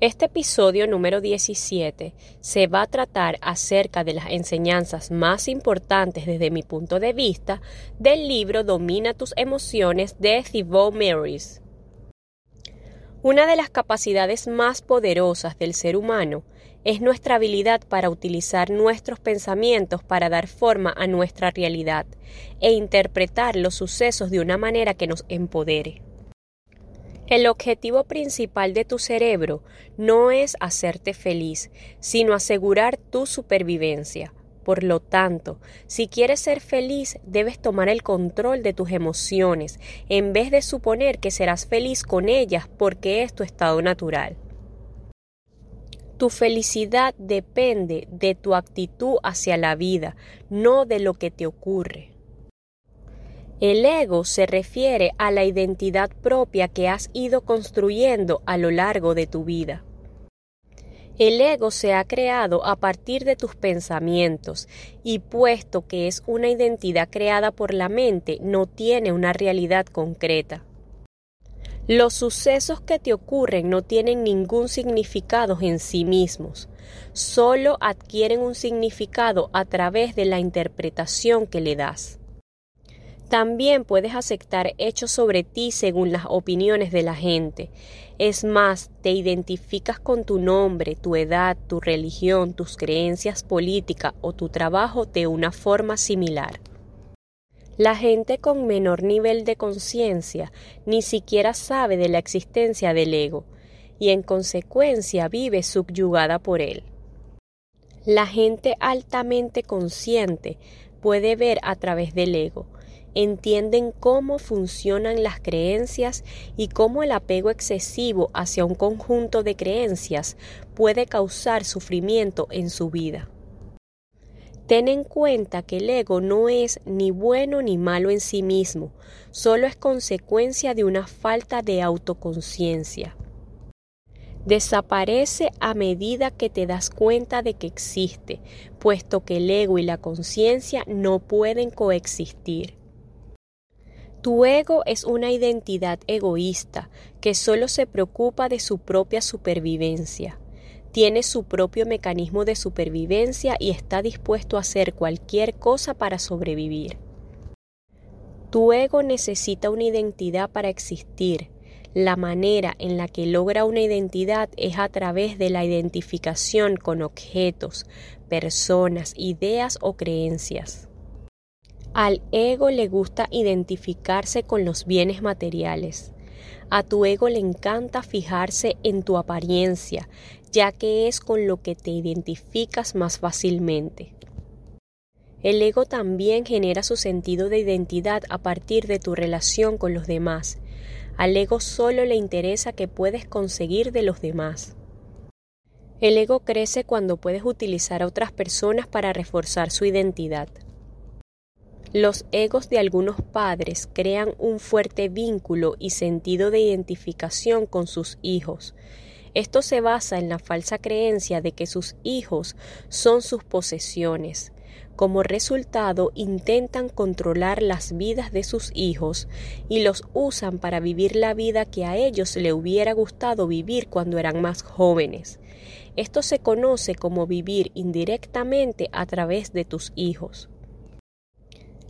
Este episodio número 17 se va a tratar acerca de las enseñanzas más importantes desde mi punto de vista del libro Domina tus emociones de Thibaut Marys. Una de las capacidades más poderosas del ser humano es nuestra habilidad para utilizar nuestros pensamientos para dar forma a nuestra realidad e interpretar los sucesos de una manera que nos empodere. El objetivo principal de tu cerebro no es hacerte feliz, sino asegurar tu supervivencia. Por lo tanto, si quieres ser feliz, debes tomar el control de tus emociones, en vez de suponer que serás feliz con ellas porque es tu estado natural. Tu felicidad depende de tu actitud hacia la vida, no de lo que te ocurre. El ego se refiere a la identidad propia que has ido construyendo a lo largo de tu vida. El ego se ha creado a partir de tus pensamientos y puesto que es una identidad creada por la mente, no tiene una realidad concreta. Los sucesos que te ocurren no tienen ningún significado en sí mismos, solo adquieren un significado a través de la interpretación que le das. También puedes aceptar hechos sobre ti según las opiniones de la gente. Es más, te identificas con tu nombre, tu edad, tu religión, tus creencias políticas o tu trabajo de una forma similar. La gente con menor nivel de conciencia ni siquiera sabe de la existencia del ego y en consecuencia vive subyugada por él. La gente altamente consciente puede ver a través del ego, entienden cómo funcionan las creencias y cómo el apego excesivo hacia un conjunto de creencias puede causar sufrimiento en su vida. Ten en cuenta que el ego no es ni bueno ni malo en sí mismo, solo es consecuencia de una falta de autoconciencia. Desaparece a medida que te das cuenta de que existe, puesto que el ego y la conciencia no pueden coexistir. Tu ego es una identidad egoísta que solo se preocupa de su propia supervivencia. Tiene su propio mecanismo de supervivencia y está dispuesto a hacer cualquier cosa para sobrevivir. Tu ego necesita una identidad para existir. La manera en la que logra una identidad es a través de la identificación con objetos, personas, ideas o creencias. Al ego le gusta identificarse con los bienes materiales. A tu ego le encanta fijarse en tu apariencia, ya que es con lo que te identificas más fácilmente. El ego también genera su sentido de identidad a partir de tu relación con los demás. Al ego solo le interesa que puedes conseguir de los demás. El ego crece cuando puedes utilizar a otras personas para reforzar su identidad. Los egos de algunos padres crean un fuerte vínculo y sentido de identificación con sus hijos. Esto se basa en la falsa creencia de que sus hijos son sus posesiones. Como resultado, intentan controlar las vidas de sus hijos y los usan para vivir la vida que a ellos le hubiera gustado vivir cuando eran más jóvenes. Esto se conoce como vivir indirectamente a través de tus hijos.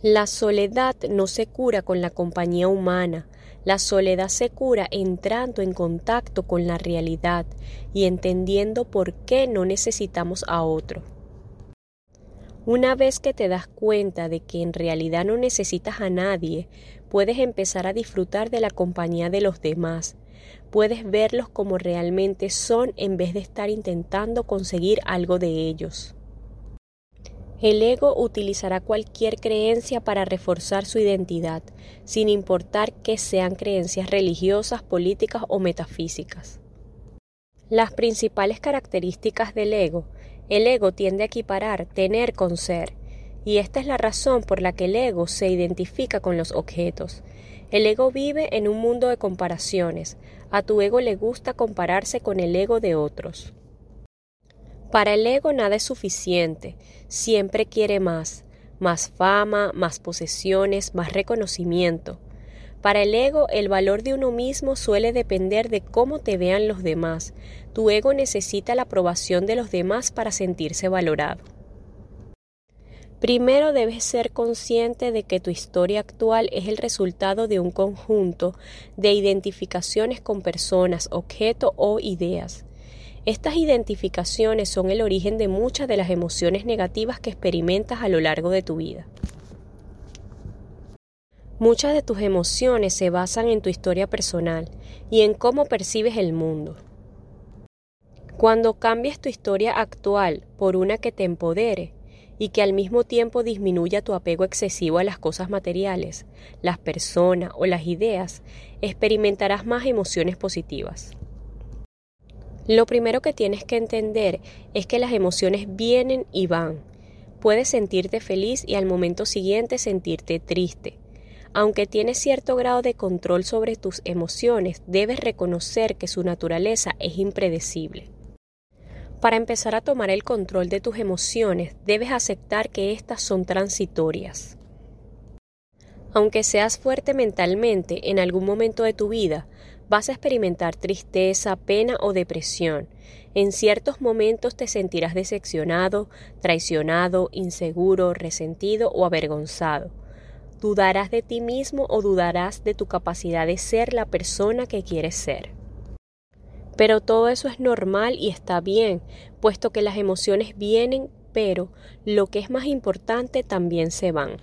La soledad no se cura con la compañía humana, la soledad se cura entrando en contacto con la realidad y entendiendo por qué no necesitamos a otro. Una vez que te das cuenta de que en realidad no necesitas a nadie, puedes empezar a disfrutar de la compañía de los demás. Puedes verlos como realmente son en vez de estar intentando conseguir algo de ellos. El ego utilizará cualquier creencia para reforzar su identidad, sin importar que sean creencias religiosas, políticas o metafísicas. Las principales características del ego. El ego tiende a equiparar tener con ser, y esta es la razón por la que el ego se identifica con los objetos. El ego vive en un mundo de comparaciones. A tu ego le gusta compararse con el ego de otros. Para el ego nada es suficiente, siempre quiere más, más fama, más posesiones, más reconocimiento. Para el ego, el valor de uno mismo suele depender de cómo te vean los demás. Tu ego necesita la aprobación de los demás para sentirse valorado. Primero debes ser consciente de que tu historia actual es el resultado de un conjunto de identificaciones con personas, objetos o ideas. Estas identificaciones son el origen de muchas de las emociones negativas que experimentas a lo largo de tu vida. Muchas de tus emociones se basan en tu historia personal y en cómo percibes el mundo. Cuando cambias tu historia actual por una que te empodere, y que al mismo tiempo disminuya tu apego excesivo a las cosas materiales, las personas o las ideas, experimentarás más emociones positivas. Lo primero que tienes que entender es que las emociones vienen y van. Puedes sentirte feliz y al momento siguiente sentirte triste. Aunque tienes cierto grado de control sobre tus emociones, debes reconocer que su naturaleza es impredecible. Para empezar a tomar el control de tus emociones, debes aceptar que éstas son transitorias. Aunque seas fuerte mentalmente, en algún momento de tu vida vas a experimentar tristeza, pena o depresión. En ciertos momentos te sentirás decepcionado, traicionado, inseguro, resentido o avergonzado. Dudarás de ti mismo o dudarás de tu capacidad de ser la persona que quieres ser. Pero todo eso es normal y está bien, puesto que las emociones vienen, pero lo que es más importante también se van.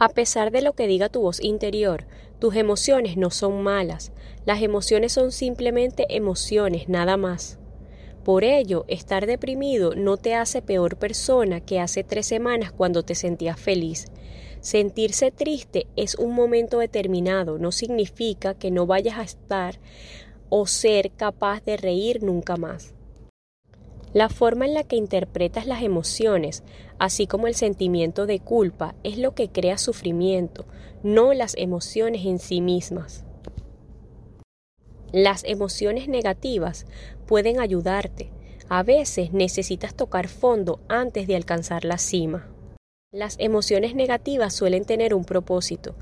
A pesar de lo que diga tu voz interior, tus emociones no son malas, las emociones son simplemente emociones, nada más. Por ello, estar deprimido no te hace peor persona que hace tres semanas cuando te sentías feliz. Sentirse triste es un momento determinado, no significa que no vayas a estar o ser capaz de reír nunca más. La forma en la que interpretas las emociones, así como el sentimiento de culpa, es lo que crea sufrimiento, no las emociones en sí mismas. Las emociones negativas pueden ayudarte. A veces necesitas tocar fondo antes de alcanzar la cima. Las emociones negativas suelen tener un propósito,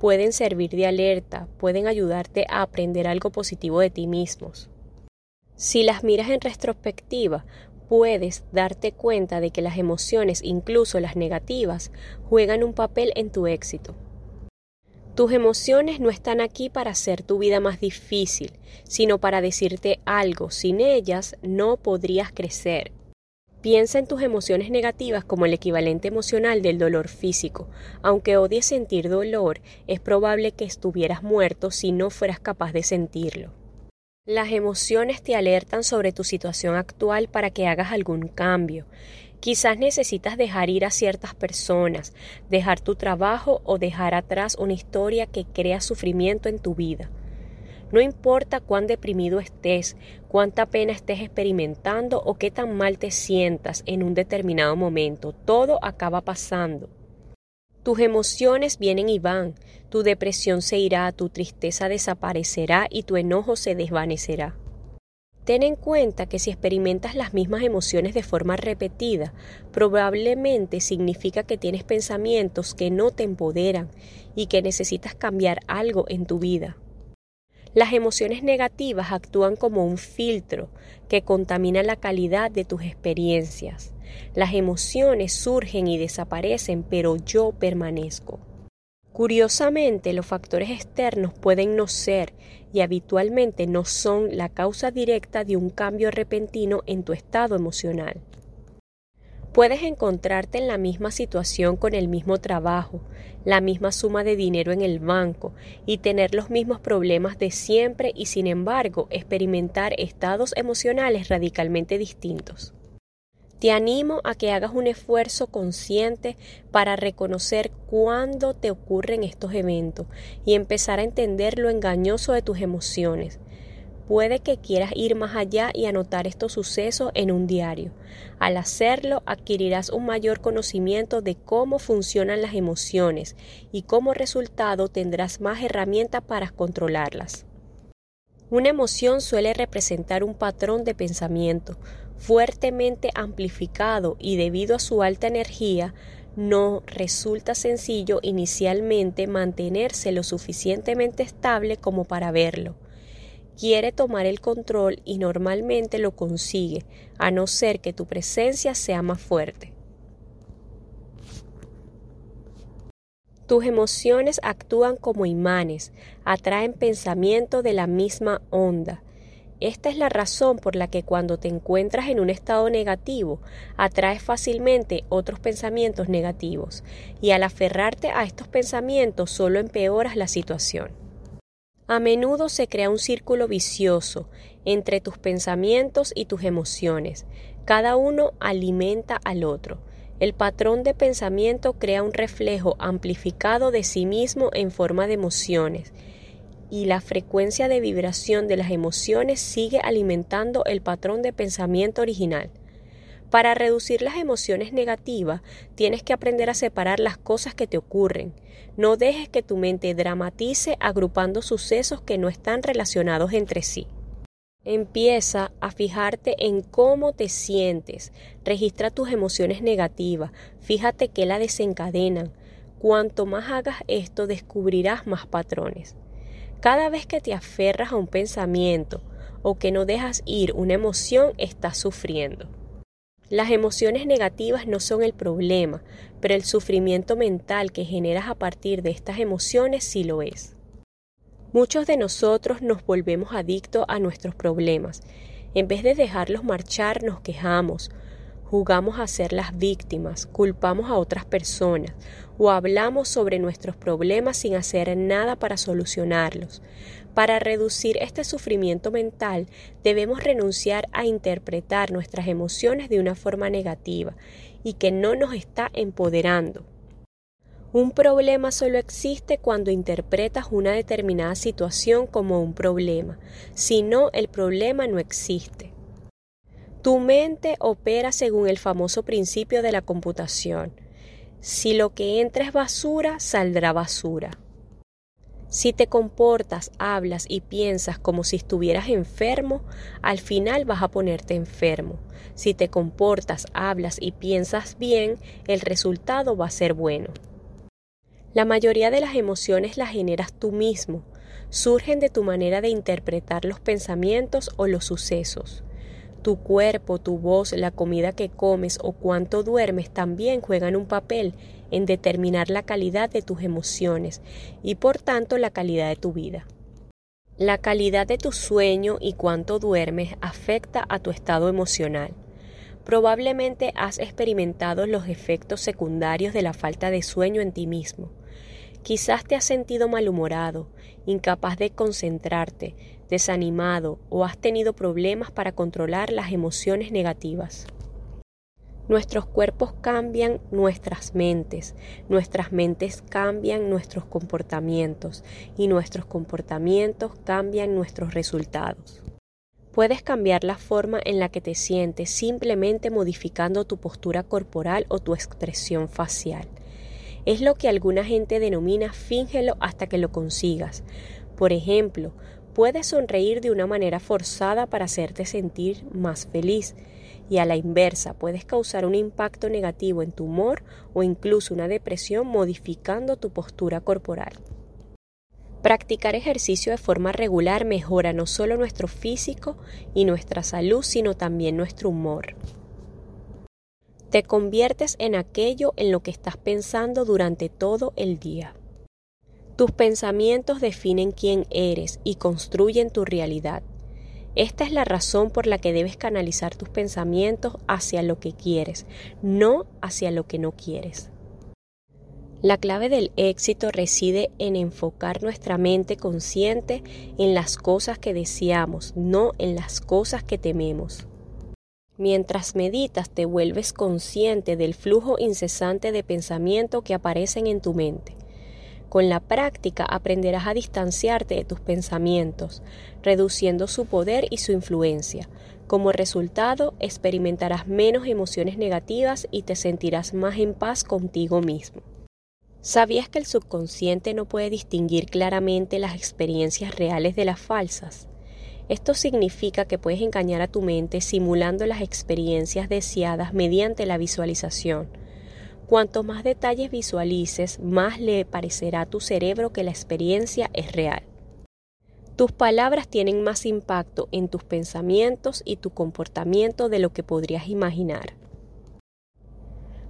pueden servir de alerta, pueden ayudarte a aprender algo positivo de ti mismos. Si las miras en retrospectiva, puedes darte cuenta de que las emociones, incluso las negativas, juegan un papel en tu éxito. Tus emociones no están aquí para hacer tu vida más difícil, sino para decirte algo. Sin ellas no podrías crecer, Piensa en tus emociones negativas como el equivalente emocional del dolor físico. Aunque odies sentir dolor, es probable que estuvieras muerto si no fueras capaz de sentirlo. Las emociones te alertan sobre tu situación actual para que hagas algún cambio. Quizás necesitas dejar ir a ciertas personas, dejar tu trabajo o dejar atrás una historia que crea sufrimiento en tu vida. No importa cuán deprimido estés, cuánta pena estés experimentando o qué tan mal te sientas en un determinado momento, todo acaba pasando. Tus emociones vienen y van, tu depresión se irá, tu tristeza desaparecerá y tu enojo se desvanecerá. Ten en cuenta que si experimentas las mismas emociones de forma repetida, probablemente significa que tienes pensamientos que no te empoderan y que necesitas cambiar algo en tu vida. Las emociones negativas actúan como un filtro que contamina la calidad de tus experiencias. Las emociones surgen y desaparecen, pero yo permanezco. Curiosamente, los factores externos pueden no ser y habitualmente no son la causa directa de un cambio repentino en tu estado emocional. Puedes encontrarte en la misma situación con el mismo trabajo, la misma suma de dinero en el banco y tener los mismos problemas de siempre y sin embargo experimentar estados emocionales radicalmente distintos. Te animo a que hagas un esfuerzo consciente para reconocer cuándo te ocurren estos eventos y empezar a entender lo engañoso de tus emociones. Puede que quieras ir más allá y anotar estos sucesos en un diario. Al hacerlo, adquirirás un mayor conocimiento de cómo funcionan las emociones y como resultado tendrás más herramientas para controlarlas. Una emoción suele representar un patrón de pensamiento fuertemente amplificado y debido a su alta energía, no resulta sencillo inicialmente mantenerse lo suficientemente estable como para verlo quiere tomar el control y normalmente lo consigue, a no ser que tu presencia sea más fuerte. Tus emociones actúan como imanes, atraen pensamiento de la misma onda. Esta es la razón por la que cuando te encuentras en un estado negativo, atraes fácilmente otros pensamientos negativos, y al aferrarte a estos pensamientos solo empeoras la situación. A menudo se crea un círculo vicioso entre tus pensamientos y tus emociones. Cada uno alimenta al otro. El patrón de pensamiento crea un reflejo amplificado de sí mismo en forma de emociones y la frecuencia de vibración de las emociones sigue alimentando el patrón de pensamiento original. Para reducir las emociones negativas, tienes que aprender a separar las cosas que te ocurren. No dejes que tu mente dramatice agrupando sucesos que no están relacionados entre sí. Empieza a fijarte en cómo te sientes. Registra tus emociones negativas. Fíjate qué la desencadenan. Cuanto más hagas esto, descubrirás más patrones. Cada vez que te aferras a un pensamiento o que no dejas ir una emoción, estás sufriendo. Las emociones negativas no son el problema, pero el sufrimiento mental que generas a partir de estas emociones sí lo es. Muchos de nosotros nos volvemos adictos a nuestros problemas. En vez de dejarlos marchar, nos quejamos, jugamos a ser las víctimas, culpamos a otras personas o hablamos sobre nuestros problemas sin hacer nada para solucionarlos. Para reducir este sufrimiento mental debemos renunciar a interpretar nuestras emociones de una forma negativa y que no nos está empoderando. Un problema solo existe cuando interpretas una determinada situación como un problema, si no el problema no existe. Tu mente opera según el famoso principio de la computación. Si lo que entra es basura, saldrá basura. Si te comportas, hablas y piensas como si estuvieras enfermo, al final vas a ponerte enfermo. Si te comportas, hablas y piensas bien, el resultado va a ser bueno. La mayoría de las emociones las generas tú mismo, surgen de tu manera de interpretar los pensamientos o los sucesos. Tu cuerpo, tu voz, la comida que comes o cuánto duermes también juegan un papel en determinar la calidad de tus emociones y por tanto la calidad de tu vida. La calidad de tu sueño y cuánto duermes afecta a tu estado emocional. Probablemente has experimentado los efectos secundarios de la falta de sueño en ti mismo. Quizás te has sentido malhumorado, incapaz de concentrarte, desanimado o has tenido problemas para controlar las emociones negativas. Nuestros cuerpos cambian nuestras mentes, nuestras mentes cambian nuestros comportamientos y nuestros comportamientos cambian nuestros resultados. Puedes cambiar la forma en la que te sientes simplemente modificando tu postura corporal o tu expresión facial. Es lo que alguna gente denomina fíngelo hasta que lo consigas. Por ejemplo, Puedes sonreír de una manera forzada para hacerte sentir más feliz y a la inversa puedes causar un impacto negativo en tu humor o incluso una depresión modificando tu postura corporal. Practicar ejercicio de forma regular mejora no solo nuestro físico y nuestra salud, sino también nuestro humor. Te conviertes en aquello en lo que estás pensando durante todo el día. Tus pensamientos definen quién eres y construyen tu realidad. Esta es la razón por la que debes canalizar tus pensamientos hacia lo que quieres, no hacia lo que no quieres. La clave del éxito reside en enfocar nuestra mente consciente en las cosas que deseamos, no en las cosas que tememos. Mientras meditas te vuelves consciente del flujo incesante de pensamiento que aparecen en tu mente. Con la práctica aprenderás a distanciarte de tus pensamientos, reduciendo su poder y su influencia. Como resultado, experimentarás menos emociones negativas y te sentirás más en paz contigo mismo. ¿Sabías que el subconsciente no puede distinguir claramente las experiencias reales de las falsas? Esto significa que puedes engañar a tu mente simulando las experiencias deseadas mediante la visualización. Cuanto más detalles visualices, más le parecerá a tu cerebro que la experiencia es real. Tus palabras tienen más impacto en tus pensamientos y tu comportamiento de lo que podrías imaginar.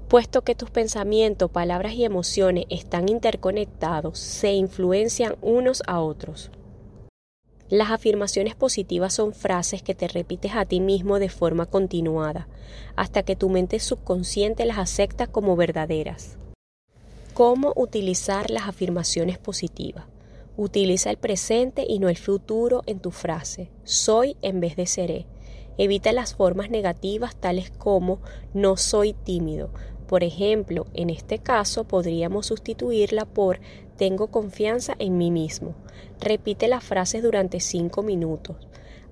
Puesto que tus pensamientos, palabras y emociones están interconectados, se influencian unos a otros. Las afirmaciones positivas son frases que te repites a ti mismo de forma continuada, hasta que tu mente subconsciente las acepta como verdaderas. ¿Cómo utilizar las afirmaciones positivas? Utiliza el presente y no el futuro en tu frase. Soy en vez de seré. Evita las formas negativas tales como no soy tímido, por ejemplo, en este caso podríamos sustituirla por tengo confianza en mí mismo. Repite las frases durante 5 minutos.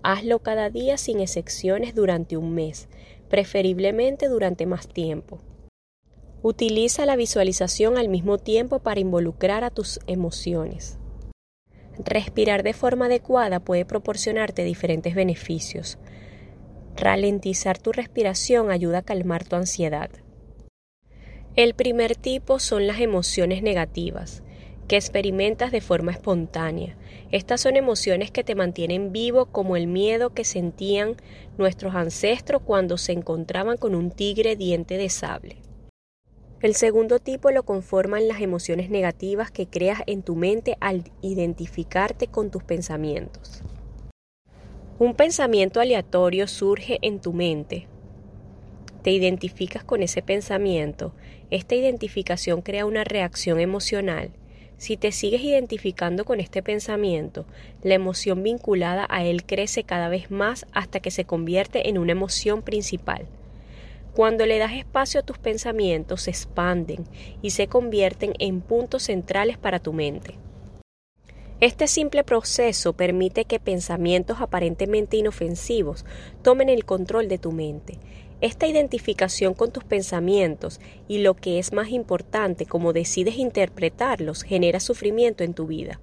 Hazlo cada día sin excepciones durante un mes, preferiblemente durante más tiempo. Utiliza la visualización al mismo tiempo para involucrar a tus emociones. Respirar de forma adecuada puede proporcionarte diferentes beneficios. Ralentizar tu respiración ayuda a calmar tu ansiedad. El primer tipo son las emociones negativas, que experimentas de forma espontánea. Estas son emociones que te mantienen vivo como el miedo que sentían nuestros ancestros cuando se encontraban con un tigre diente de sable. El segundo tipo lo conforman las emociones negativas que creas en tu mente al identificarte con tus pensamientos. Un pensamiento aleatorio surge en tu mente, te identificas con ese pensamiento, esta identificación crea una reacción emocional. Si te sigues identificando con este pensamiento, la emoción vinculada a él crece cada vez más hasta que se convierte en una emoción principal. Cuando le das espacio a tus pensamientos, se expanden y se convierten en puntos centrales para tu mente. Este simple proceso permite que pensamientos aparentemente inofensivos tomen el control de tu mente esta identificación con tus pensamientos y lo que es más importante, cómo decides interpretarlos, genera sufrimiento en tu vida.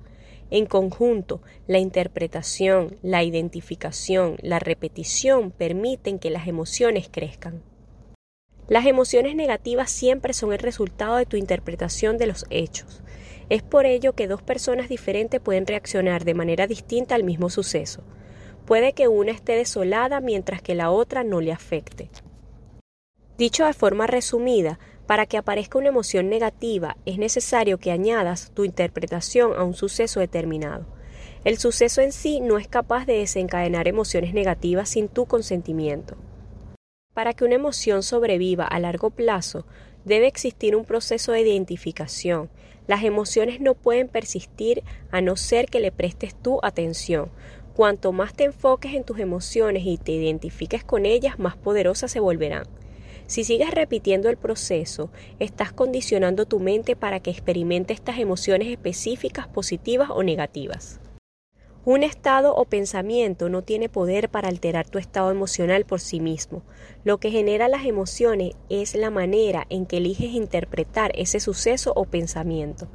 En conjunto, la interpretación, la identificación, la repetición permiten que las emociones crezcan. Las emociones negativas siempre son el resultado de tu interpretación de los hechos. Es por ello que dos personas diferentes pueden reaccionar de manera distinta al mismo suceso. Puede que una esté desolada mientras que la otra no le afecte. Dicho de forma resumida, para que aparezca una emoción negativa es necesario que añadas tu interpretación a un suceso determinado. El suceso en sí no es capaz de desencadenar emociones negativas sin tu consentimiento. Para que una emoción sobreviva a largo plazo, debe existir un proceso de identificación. Las emociones no pueden persistir a no ser que le prestes tu atención. Cuanto más te enfoques en tus emociones y te identifiques con ellas, más poderosas se volverán. Si sigues repitiendo el proceso, estás condicionando tu mente para que experimente estas emociones específicas positivas o negativas. Un estado o pensamiento no tiene poder para alterar tu estado emocional por sí mismo. Lo que genera las emociones es la manera en que eliges interpretar ese suceso o pensamiento.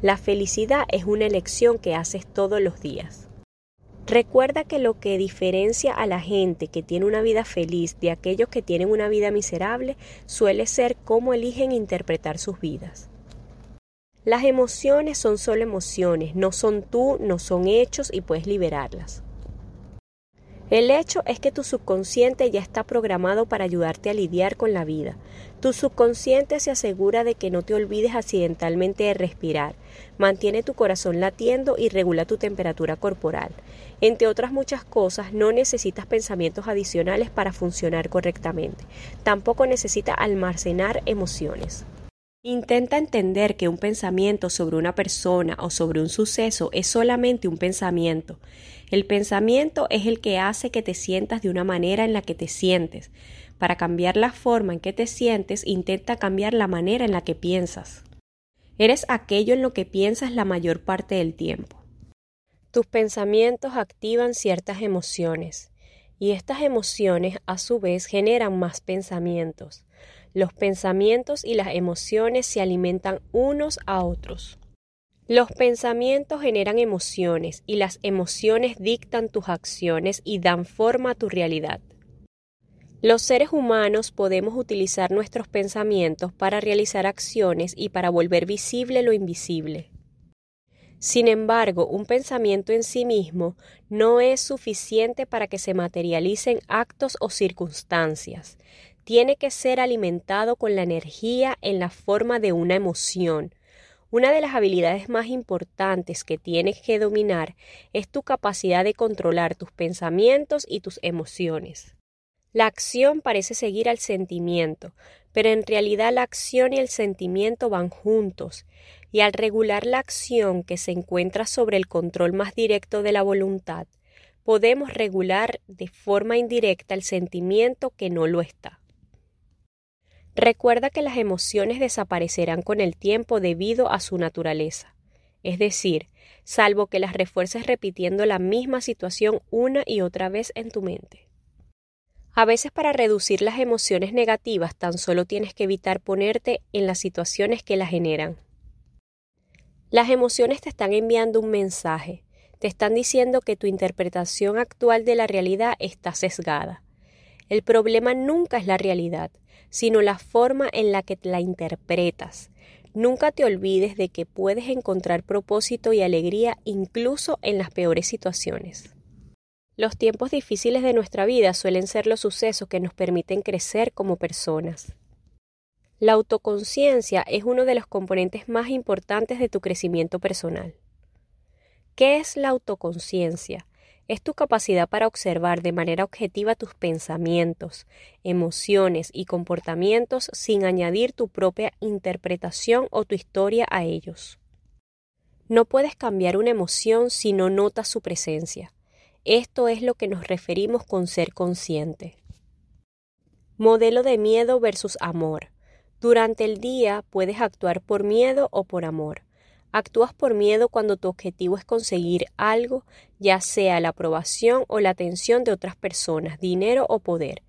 La felicidad es una elección que haces todos los días. Recuerda que lo que diferencia a la gente que tiene una vida feliz de aquellos que tienen una vida miserable suele ser cómo eligen interpretar sus vidas. Las emociones son solo emociones, no son tú, no son hechos y puedes liberarlas. El hecho es que tu subconsciente ya está programado para ayudarte a lidiar con la vida. Tu subconsciente se asegura de que no te olvides accidentalmente de respirar, mantiene tu corazón latiendo y regula tu temperatura corporal. Entre otras muchas cosas, no necesitas pensamientos adicionales para funcionar correctamente. Tampoco necesita almacenar emociones. Intenta entender que un pensamiento sobre una persona o sobre un suceso es solamente un pensamiento. El pensamiento es el que hace que te sientas de una manera en la que te sientes. Para cambiar la forma en que te sientes, intenta cambiar la manera en la que piensas. Eres aquello en lo que piensas la mayor parte del tiempo. Tus pensamientos activan ciertas emociones y estas emociones a su vez generan más pensamientos. Los pensamientos y las emociones se alimentan unos a otros. Los pensamientos generan emociones y las emociones dictan tus acciones y dan forma a tu realidad. Los seres humanos podemos utilizar nuestros pensamientos para realizar acciones y para volver visible lo invisible. Sin embargo, un pensamiento en sí mismo no es suficiente para que se materialicen actos o circunstancias. Tiene que ser alimentado con la energía en la forma de una emoción, una de las habilidades más importantes que tienes que dominar es tu capacidad de controlar tus pensamientos y tus emociones. La acción parece seguir al sentimiento, pero en realidad la acción y el sentimiento van juntos, y al regular la acción que se encuentra sobre el control más directo de la voluntad, podemos regular de forma indirecta el sentimiento que no lo está. Recuerda que las emociones desaparecerán con el tiempo debido a su naturaleza, es decir, salvo que las refuerces repitiendo la misma situación una y otra vez en tu mente. A veces para reducir las emociones negativas tan solo tienes que evitar ponerte en las situaciones que las generan. Las emociones te están enviando un mensaje, te están diciendo que tu interpretación actual de la realidad está sesgada. El problema nunca es la realidad, sino la forma en la que la interpretas. Nunca te olvides de que puedes encontrar propósito y alegría incluso en las peores situaciones. Los tiempos difíciles de nuestra vida suelen ser los sucesos que nos permiten crecer como personas. La autoconciencia es uno de los componentes más importantes de tu crecimiento personal. ¿Qué es la autoconciencia? Es tu capacidad para observar de manera objetiva tus pensamientos, emociones y comportamientos sin añadir tu propia interpretación o tu historia a ellos. No puedes cambiar una emoción si no notas su presencia. Esto es lo que nos referimos con ser consciente. Modelo de miedo versus amor. Durante el día puedes actuar por miedo o por amor. Actúas por miedo cuando tu objetivo es conseguir algo, ya sea la aprobación o la atención de otras personas, dinero o poder.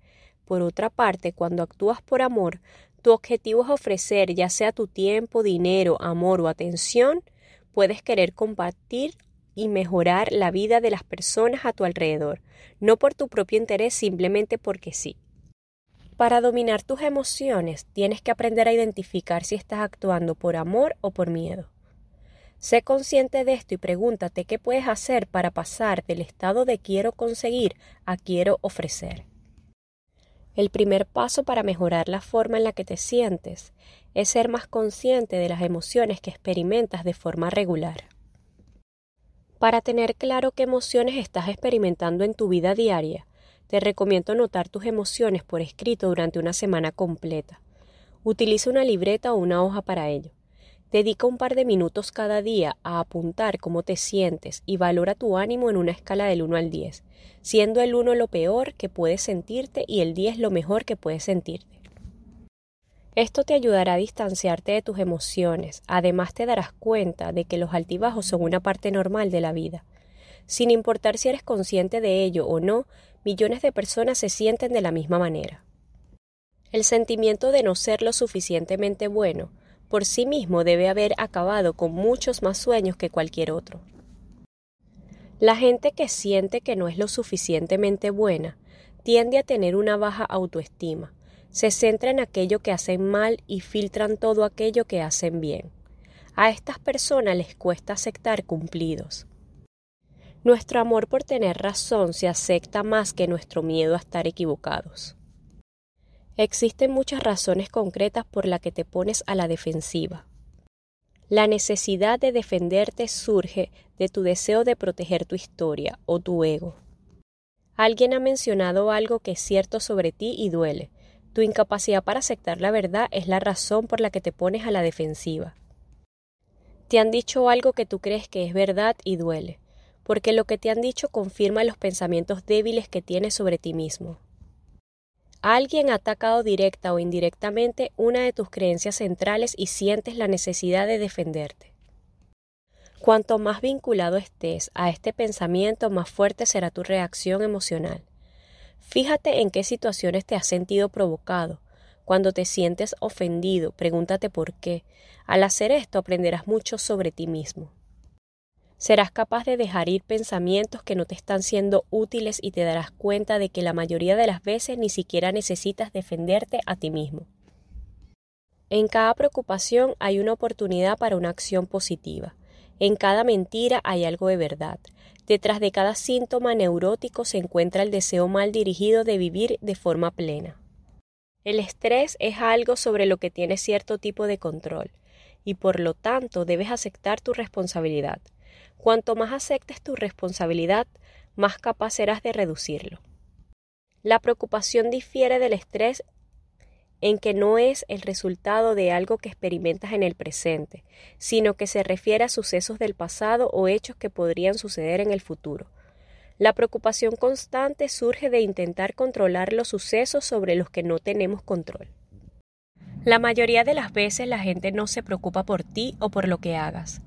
Por otra parte, cuando actúas por amor, tu objetivo es ofrecer ya sea tu tiempo, dinero, amor o atención, puedes querer compartir y mejorar la vida de las personas a tu alrededor, no por tu propio interés, simplemente porque sí. Para dominar tus emociones, tienes que aprender a identificar si estás actuando por amor o por miedo. Sé consciente de esto y pregúntate qué puedes hacer para pasar del estado de quiero conseguir a quiero ofrecer. El primer paso para mejorar la forma en la que te sientes es ser más consciente de las emociones que experimentas de forma regular. Para tener claro qué emociones estás experimentando en tu vida diaria, te recomiendo anotar tus emociones por escrito durante una semana completa. Utiliza una libreta o una hoja para ello. Dedica un par de minutos cada día a apuntar cómo te sientes y valora tu ánimo en una escala del 1 al 10, siendo el 1 lo peor que puedes sentirte y el 10 lo mejor que puedes sentirte. Esto te ayudará a distanciarte de tus emociones, además te darás cuenta de que los altibajos son una parte normal de la vida. Sin importar si eres consciente de ello o no, millones de personas se sienten de la misma manera. El sentimiento de no ser lo suficientemente bueno, por sí mismo debe haber acabado con muchos más sueños que cualquier otro. La gente que siente que no es lo suficientemente buena tiende a tener una baja autoestima, se centra en aquello que hacen mal y filtran todo aquello que hacen bien. A estas personas les cuesta aceptar cumplidos. Nuestro amor por tener razón se acepta más que nuestro miedo a estar equivocados. Existen muchas razones concretas por las que te pones a la defensiva. La necesidad de defenderte surge de tu deseo de proteger tu historia o tu ego. Alguien ha mencionado algo que es cierto sobre ti y duele. Tu incapacidad para aceptar la verdad es la razón por la que te pones a la defensiva. Te han dicho algo que tú crees que es verdad y duele, porque lo que te han dicho confirma los pensamientos débiles que tienes sobre ti mismo. Alguien ha atacado directa o indirectamente una de tus creencias centrales y sientes la necesidad de defenderte. Cuanto más vinculado estés a este pensamiento, más fuerte será tu reacción emocional. Fíjate en qué situaciones te has sentido provocado. Cuando te sientes ofendido, pregúntate por qué. Al hacer esto aprenderás mucho sobre ti mismo. Serás capaz de dejar ir pensamientos que no te están siendo útiles y te darás cuenta de que la mayoría de las veces ni siquiera necesitas defenderte a ti mismo. En cada preocupación hay una oportunidad para una acción positiva. En cada mentira hay algo de verdad. Detrás de cada síntoma neurótico se encuentra el deseo mal dirigido de vivir de forma plena. El estrés es algo sobre lo que tienes cierto tipo de control y por lo tanto debes aceptar tu responsabilidad. Cuanto más aceptes tu responsabilidad, más capaz serás de reducirlo. La preocupación difiere del estrés en que no es el resultado de algo que experimentas en el presente, sino que se refiere a sucesos del pasado o hechos que podrían suceder en el futuro. La preocupación constante surge de intentar controlar los sucesos sobre los que no tenemos control. La mayoría de las veces la gente no se preocupa por ti o por lo que hagas.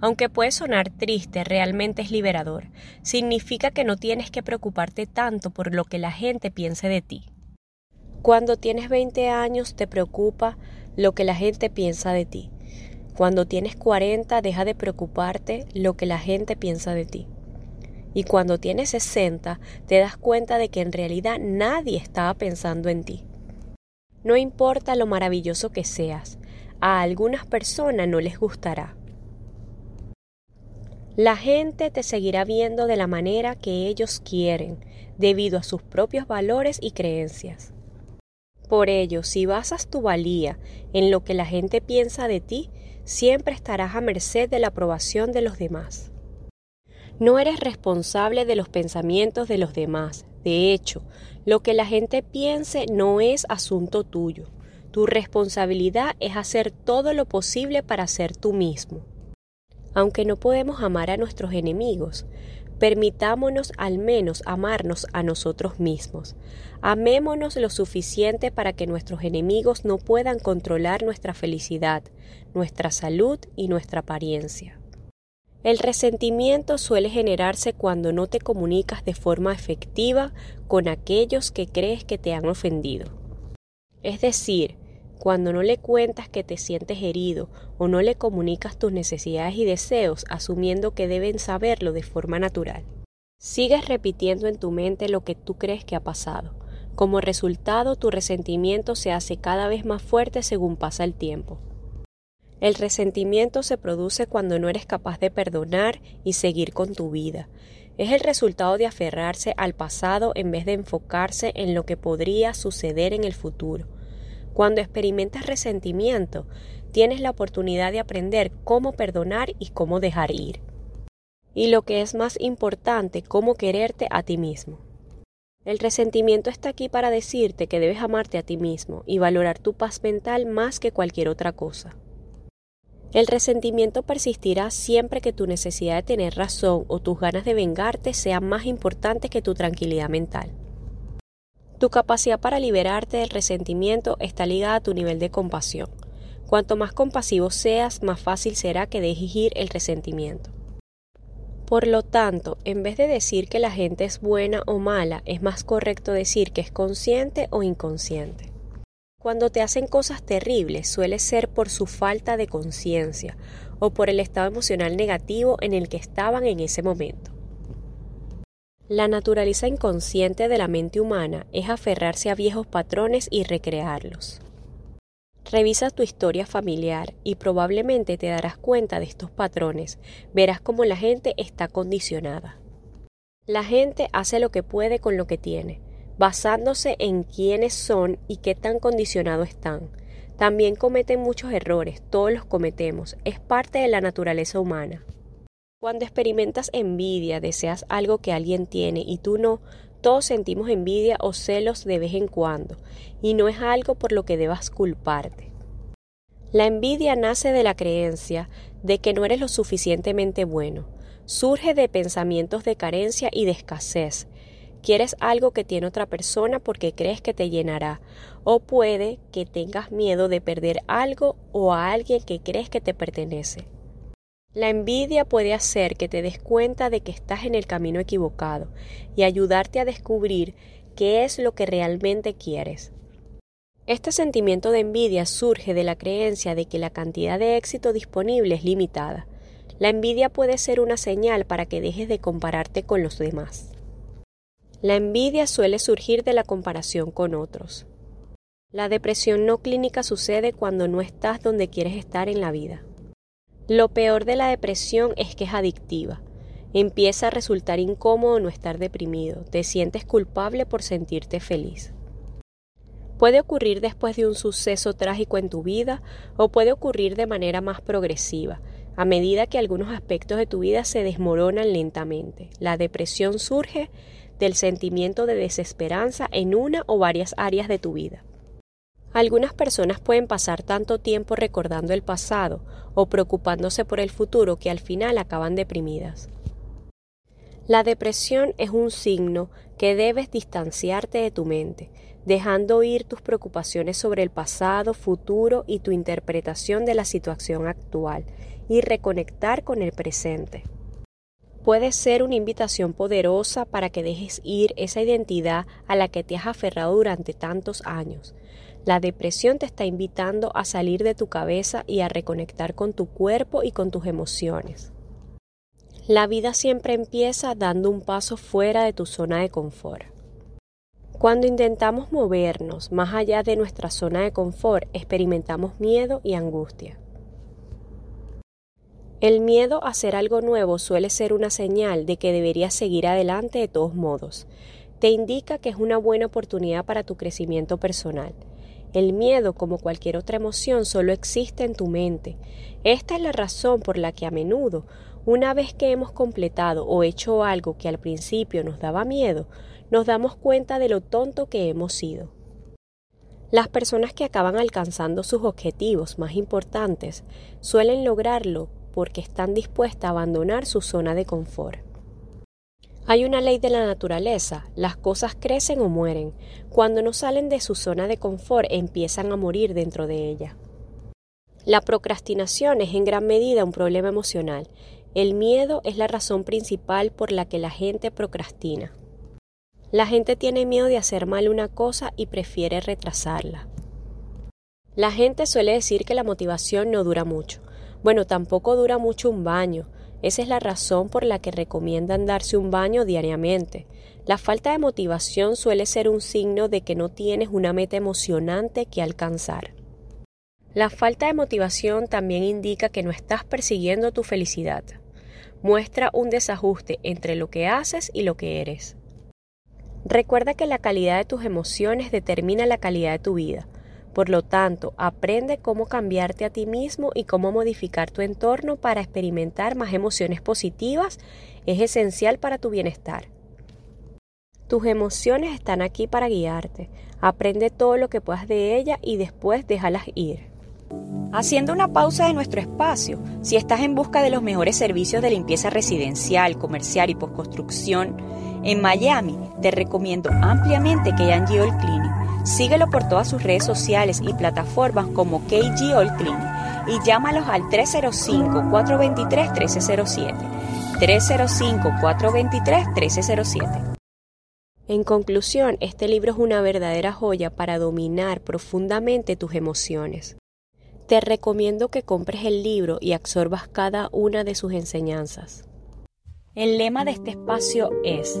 Aunque puede sonar triste, realmente es liberador. Significa que no tienes que preocuparte tanto por lo que la gente piense de ti. Cuando tienes 20 años te preocupa lo que la gente piensa de ti. Cuando tienes 40 deja de preocuparte lo que la gente piensa de ti. Y cuando tienes 60 te das cuenta de que en realidad nadie estaba pensando en ti. No importa lo maravilloso que seas, a algunas personas no les gustará la gente te seguirá viendo de la manera que ellos quieren, debido a sus propios valores y creencias. Por ello, si basas tu valía en lo que la gente piensa de ti, siempre estarás a merced de la aprobación de los demás. No eres responsable de los pensamientos de los demás. De hecho, lo que la gente piense no es asunto tuyo. Tu responsabilidad es hacer todo lo posible para ser tú mismo. Aunque no podemos amar a nuestros enemigos, permitámonos al menos amarnos a nosotros mismos. Amémonos lo suficiente para que nuestros enemigos no puedan controlar nuestra felicidad, nuestra salud y nuestra apariencia. El resentimiento suele generarse cuando no te comunicas de forma efectiva con aquellos que crees que te han ofendido. Es decir, cuando no le cuentas que te sientes herido o no le comunicas tus necesidades y deseos asumiendo que deben saberlo de forma natural. Sigues repitiendo en tu mente lo que tú crees que ha pasado. Como resultado, tu resentimiento se hace cada vez más fuerte según pasa el tiempo. El resentimiento se produce cuando no eres capaz de perdonar y seguir con tu vida. Es el resultado de aferrarse al pasado en vez de enfocarse en lo que podría suceder en el futuro. Cuando experimentas resentimiento, tienes la oportunidad de aprender cómo perdonar y cómo dejar ir. Y lo que es más importante, cómo quererte a ti mismo. El resentimiento está aquí para decirte que debes amarte a ti mismo y valorar tu paz mental más que cualquier otra cosa. El resentimiento persistirá siempre que tu necesidad de tener razón o tus ganas de vengarte sean más importantes que tu tranquilidad mental. Tu capacidad para liberarte del resentimiento está ligada a tu nivel de compasión. Cuanto más compasivo seas, más fácil será que dejes ir el resentimiento. Por lo tanto, en vez de decir que la gente es buena o mala, es más correcto decir que es consciente o inconsciente. Cuando te hacen cosas terribles suele ser por su falta de conciencia o por el estado emocional negativo en el que estaban en ese momento. La naturaleza inconsciente de la mente humana es aferrarse a viejos patrones y recrearlos. Revisa tu historia familiar y probablemente te darás cuenta de estos patrones, verás cómo la gente está condicionada. La gente hace lo que puede con lo que tiene, basándose en quiénes son y qué tan condicionados están. También cometen muchos errores, todos los cometemos, es parte de la naturaleza humana. Cuando experimentas envidia, deseas algo que alguien tiene y tú no, todos sentimos envidia o celos de vez en cuando, y no es algo por lo que debas culparte. La envidia nace de la creencia de que no eres lo suficientemente bueno, surge de pensamientos de carencia y de escasez, Quieres algo que tiene otra persona porque crees que te llenará. O puede que tengas miedo de perder algo o a alguien que crees que te pertenece. La envidia puede hacer que te des cuenta de que estás en el camino equivocado y ayudarte a descubrir qué es lo que realmente quieres. Este sentimiento de envidia surge de la creencia de que la cantidad de éxito disponible es limitada. La envidia puede ser una señal para que dejes de compararte con los demás. La envidia suele surgir de la comparación con otros. La depresión no clínica sucede cuando no estás donde quieres estar en la vida. Lo peor de la depresión es que es adictiva. Empieza a resultar incómodo no estar deprimido, te sientes culpable por sentirte feliz. Puede ocurrir después de un suceso trágico en tu vida o puede ocurrir de manera más progresiva, a medida que algunos aspectos de tu vida se desmoronan lentamente. La depresión surge del sentimiento de desesperanza en una o varias áreas de tu vida. Algunas personas pueden pasar tanto tiempo recordando el pasado o preocupándose por el futuro que al final acaban deprimidas. La depresión es un signo que debes distanciarte de tu mente, dejando ir tus preocupaciones sobre el pasado, futuro y tu interpretación de la situación actual, y reconectar con el presente puede ser una invitación poderosa para que dejes ir esa identidad a la que te has aferrado durante tantos años. La depresión te está invitando a salir de tu cabeza y a reconectar con tu cuerpo y con tus emociones. La vida siempre empieza dando un paso fuera de tu zona de confort. Cuando intentamos movernos más allá de nuestra zona de confort, experimentamos miedo y angustia. El miedo a hacer algo nuevo suele ser una señal de que deberías seguir adelante de todos modos. Te indica que es una buena oportunidad para tu crecimiento personal. El miedo, como cualquier otra emoción, solo existe en tu mente. Esta es la razón por la que a menudo, una vez que hemos completado o hecho algo que al principio nos daba miedo, nos damos cuenta de lo tonto que hemos sido. Las personas que acaban alcanzando sus objetivos más importantes suelen lograrlo porque están dispuestas a abandonar su zona de confort. Hay una ley de la naturaleza, las cosas crecen o mueren. Cuando no salen de su zona de confort empiezan a morir dentro de ella. La procrastinación es en gran medida un problema emocional. El miedo es la razón principal por la que la gente procrastina. La gente tiene miedo de hacer mal una cosa y prefiere retrasarla. La gente suele decir que la motivación no dura mucho. Bueno, tampoco dura mucho un baño. Esa es la razón por la que recomiendan darse un baño diariamente. La falta de motivación suele ser un signo de que no tienes una meta emocionante que alcanzar. La falta de motivación también indica que no estás persiguiendo tu felicidad. Muestra un desajuste entre lo que haces y lo que eres. Recuerda que la calidad de tus emociones determina la calidad de tu vida. Por lo tanto, aprende cómo cambiarte a ti mismo y cómo modificar tu entorno para experimentar más emociones positivas es esencial para tu bienestar. Tus emociones están aquí para guiarte. Aprende todo lo que puedas de ellas y después déjalas ir. Haciendo una pausa de nuestro espacio, si estás en busca de los mejores servicios de limpieza residencial, comercial y postconstrucción en Miami, te recomiendo ampliamente que hayan All Cleaning Síguelo por todas sus redes sociales y plataformas como KG All Clean y llámalos al 305-423-1307. 305-423-1307. En conclusión, este libro es una verdadera joya para dominar profundamente tus emociones. Te recomiendo que compres el libro y absorbas cada una de sus enseñanzas. El lema de este espacio es,